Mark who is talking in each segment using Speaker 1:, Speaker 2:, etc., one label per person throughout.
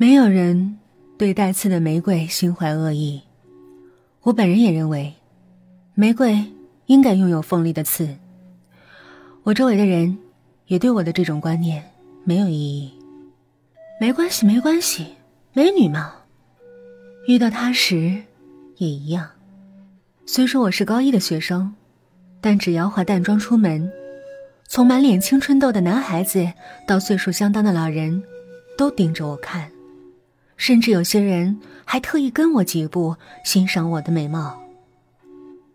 Speaker 1: 没有人对带刺的玫瑰心怀恶意，我本人也认为，玫瑰应该拥有锋利的刺。我周围的人也对我的这种观念没有异议。没关系，没关系，美女嘛，遇到她时也一样。虽说我是高一的学生，但只要化淡妆出门，从满脸青春痘的男孩子到岁数相当的老人，都盯着我看。甚至有些人还特意跟我几步欣赏我的美貌。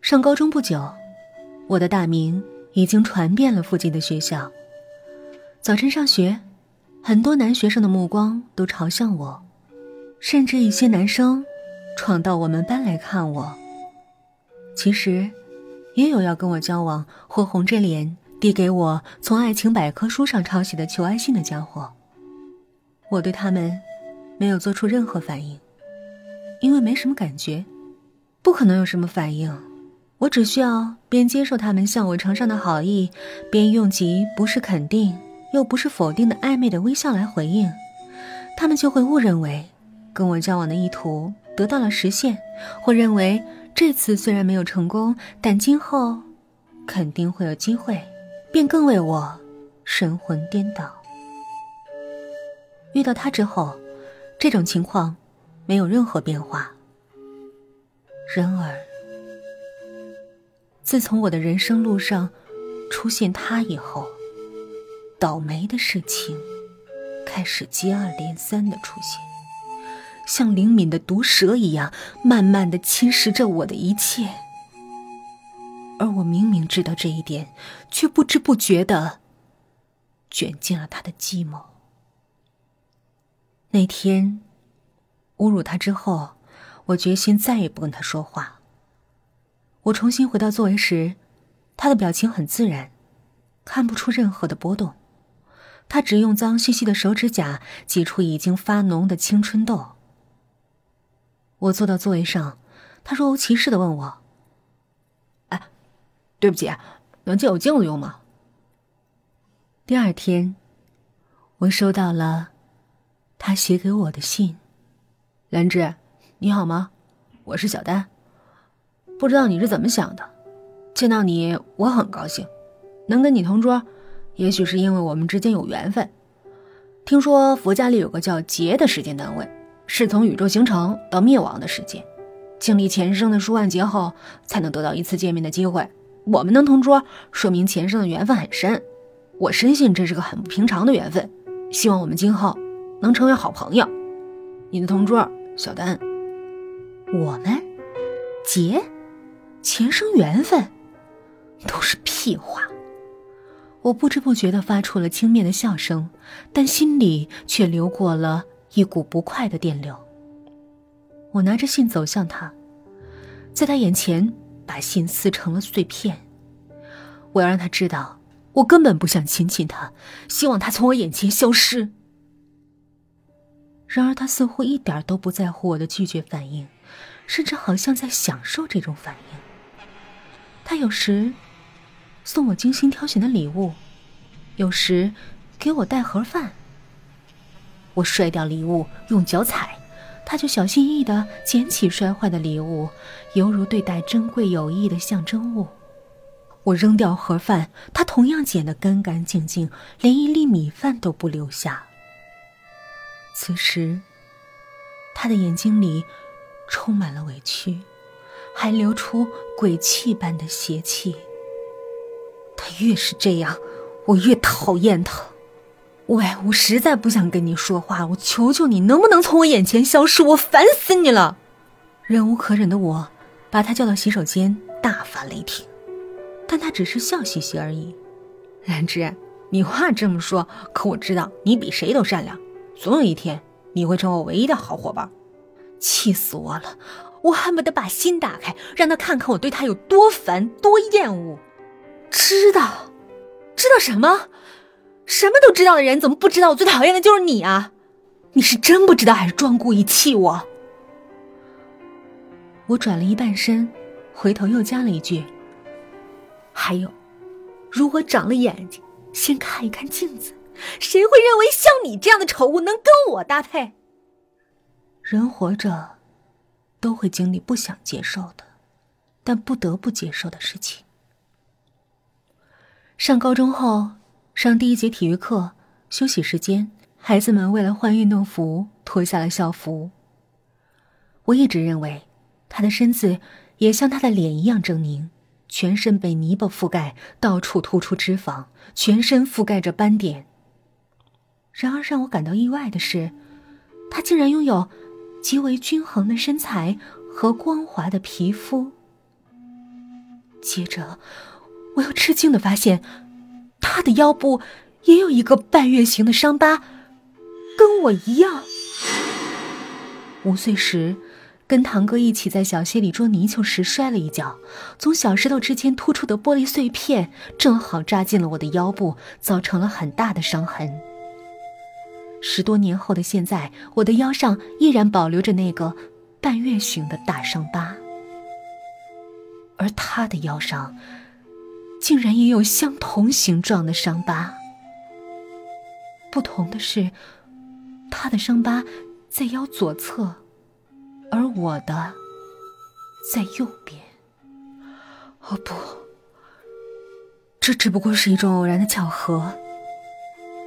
Speaker 1: 上高中不久，我的大名已经传遍了附近的学校。早晨上学，很多男学生的目光都朝向我，甚至一些男生闯到我们班来看我。其实，也有要跟我交往或红着脸递给我从爱情百科书上抄袭的求爱信的家伙。我对他们。没有做出任何反应，因为没什么感觉，不可能有什么反应。我只需要边接受他们向我呈上的好意，边用极不是肯定又不是否定的暧昧的微笑来回应，他们就会误认为跟我交往的意图得到了实现，或认为这次虽然没有成功，但今后肯定会有机会，便更为我神魂颠倒。遇到他之后。这种情况没有任何变化。然而，自从我的人生路上出现他以后，倒霉的事情开始接二连三的出现，像灵敏的毒蛇一样，慢慢的侵蚀着我的一切。而我明明知道这一点，却不知不觉的卷进了他的计谋。那天，侮辱他之后，我决心再也不跟他说话。我重新回到座位时，他的表情很自然，看不出任何的波动。他只用脏兮兮的手指甲挤出已经发脓的青春痘。我坐到座位上，他若无其事的问我：“哎，对不起，能借我镜子用吗？”第二天，我收到了。他写给我的信，兰芝，你好吗？我是小丹，不知道你是怎么想的，见到你我很高兴，能跟你同桌，也许是因为我们之间有缘分。听说佛家里有个叫劫的时间单位，是从宇宙形成到灭亡的时间，经历前生的数万劫后，才能得到一次见面的机会。我们能同桌，说明前生的缘分很深，我深信这是个很不平常的缘分，希望我们今后。能成为好朋友，你的同桌小丹。我们结前生缘分都是屁话。我不知不觉的发出了轻蔑的笑声，但心里却流过了一股不快的电流。我拿着信走向他，在他眼前把信撕成了碎片。我要让他知道，我根本不想亲近他，希望他从我眼前消失。然而，他似乎一点都不在乎我的拒绝反应，甚至好像在享受这种反应。他有时送我精心挑选的礼物，有时给我带盒饭。我摔掉礼物，用脚踩，他就小心翼翼的捡起摔坏的礼物，犹如对待珍贵友谊的象征物。我扔掉盒饭，他同样捡得干干净净，连一粒米饭都不留下。此时，他的眼睛里充满了委屈，还流出鬼气般的邪气。他越是这样，我越讨厌他。喂，我实在不想跟你说话，我求求你，能不能从我眼前消失？我烦死你了！忍无可忍的我，把他叫到洗手间，大发雷霆。但他只是笑嘻嘻而已。兰芝，你话这么说，可我知道你比谁都善良。总有一天，你会成为我唯一的好伙伴。气死我了！我恨不得把心打开，让他看看我对他有多烦、多厌恶。知道，知道什么？什么都知道的人，怎么不知道我最讨厌的就是你啊？你是真不知道，还是装故意气我？我转了一半身，回头又加了一句：“还有，如果长了眼睛，先看一看镜子。”谁会认为像你这样的丑物能跟我搭配？人活着，都会经历不想接受的，但不得不接受的事情。上高中后，上第一节体育课，休息时间，孩子们为了换运动服，脱下了校服。我一直认为，他的身子也像他的脸一样狰狞，全身被泥巴覆盖，到处突出脂肪，全身覆盖着斑点。然而让我感到意外的是，他竟然拥有。极为均衡的身材和光滑的皮肤。接着，我又吃惊的发现，他的腰部也有一个半月形的伤疤，跟我一样。五岁时，跟堂哥一起在小溪里捉泥鳅时摔了一跤，从小石头之间突出的玻璃碎片正好扎进了我的腰部，造成了很大的伤痕。十多年后的现在，我的腰上依然保留着那个半月形的大伤疤，而他的腰上竟然也有相同形状的伤疤。不同的是，他的伤疤在腰左侧，而我的在右边。哦不，这只不过是一种偶然的巧合，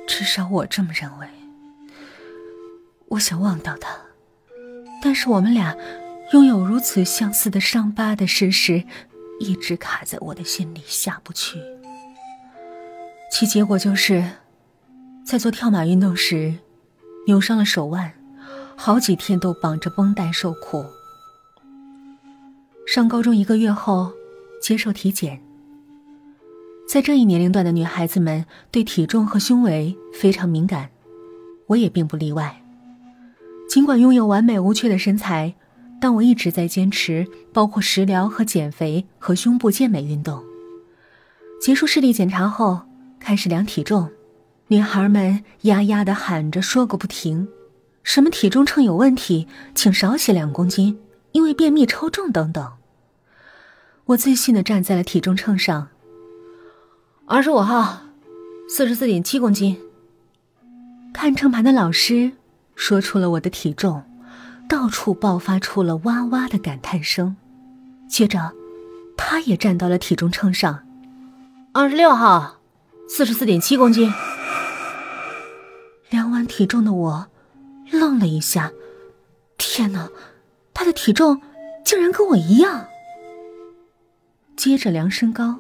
Speaker 1: 至少我这么认为。我想忘掉他，但是我们俩拥有如此相似的伤疤的事实，一直卡在我的心里下不去。其结果就是，在做跳马运动时，扭伤了手腕，好几天都绑着绷带受苦。上高中一个月后，接受体检。在这一年龄段的女孩子们对体重和胸围非常敏感，我也并不例外。尽管拥有完美无缺的身材，但我一直在坚持包括食疗和减肥和胸部健美运动。结束视力检查后，开始量体重，女孩们呀呀的喊着说个不停，什么体重秤有问题，请少写两公斤，因为便秘超重等等。我自信的站在了体重秤上，二十五号，四十四点七公斤。看秤盘的老师。说出了我的体重，到处爆发出了哇哇的感叹声。接着，他也站到了体重秤上，二十六号，四十四点七公斤。量完体重的我，愣了一下，天哪，他的体重竟然跟我一样。接着量身高，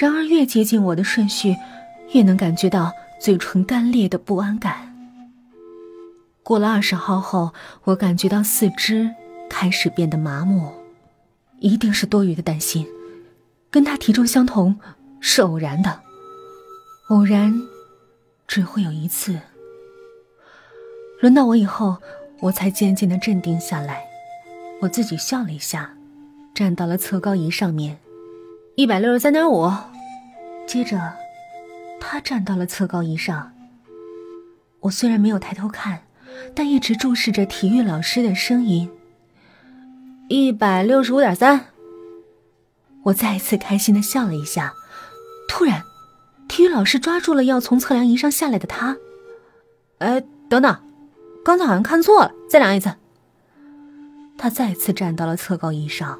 Speaker 1: 然而越接近我的顺序，越能感觉到嘴唇干裂的不安感。过了二十号后，我感觉到四肢开始变得麻木，一定是多余的担心。跟他体重相同是偶然的，偶然只会有一次。轮到我以后，我才渐渐的镇定下来。我自己笑了一下，站到了测高仪上面，一百六十三点五。接着，他站到了测高仪上。我虽然没有抬头看。但一直注视着体育老师的声音。一百六十五点三。我再一次开心的笑了一下。突然，体育老师抓住了要从测量仪上下来的他。哎，等等，刚才好像看错了，再量一次。他再次站到了测高仪上。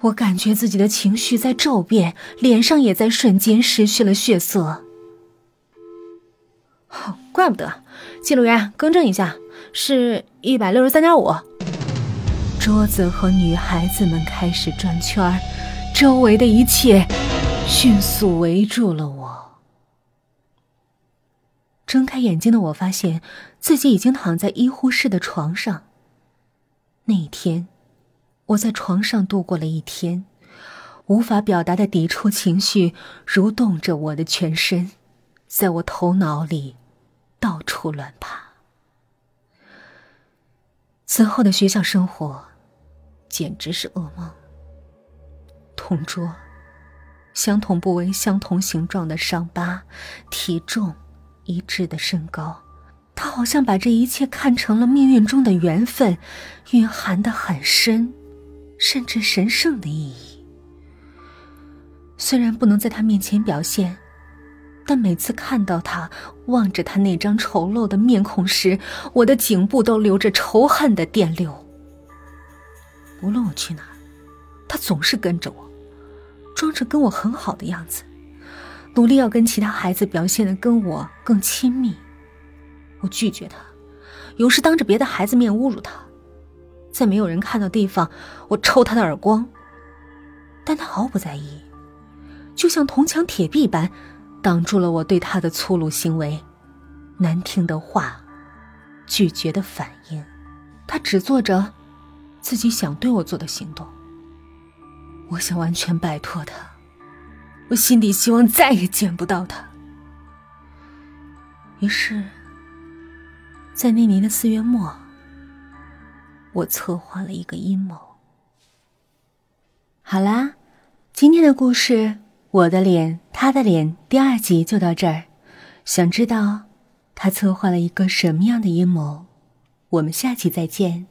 Speaker 1: 我感觉自己的情绪在骤变，脸上也在瞬间失去了血色。哦，怪不得。记录员，更正一下，是一百六十三点五。桌子和女孩子们开始转圈周围的一切迅速围住了我。睁开眼睛的我发现自己已经躺在医护室的床上。那一天，我在床上度过了一天，无法表达的抵触情绪蠕动着我的全身，在我头脑里。到处乱爬。此后的学校生活，简直是噩梦。同桌，相同部位、相同形状的伤疤，体重一致的身高，他好像把这一切看成了命运中的缘分，蕴含的很深，甚至神圣的意义。虽然不能在他面前表现，但每次看到他望着他那张丑陋的面孔时，我的颈部都流着仇恨的电流。无论我去哪，他总是跟着我，装着跟我很好的样子，努力要跟其他孩子表现的跟我更亲密。我拒绝他，有时当着别的孩子面侮辱他，在没有人看到地方，我抽他的耳光。但他毫不在意，就像铜墙铁壁般。挡住了我对他的粗鲁行为、难听的话、拒绝的反应。他只做着自己想对我做的行动。我想完全摆脱他，我心底希望再也见不到他。于是，在那年的四月末，我策划了一个阴谋。好啦，今天的故事。我的脸，他的脸，第二集就到这儿。想知道他策划了一个什么样的阴谋？我们下期再见。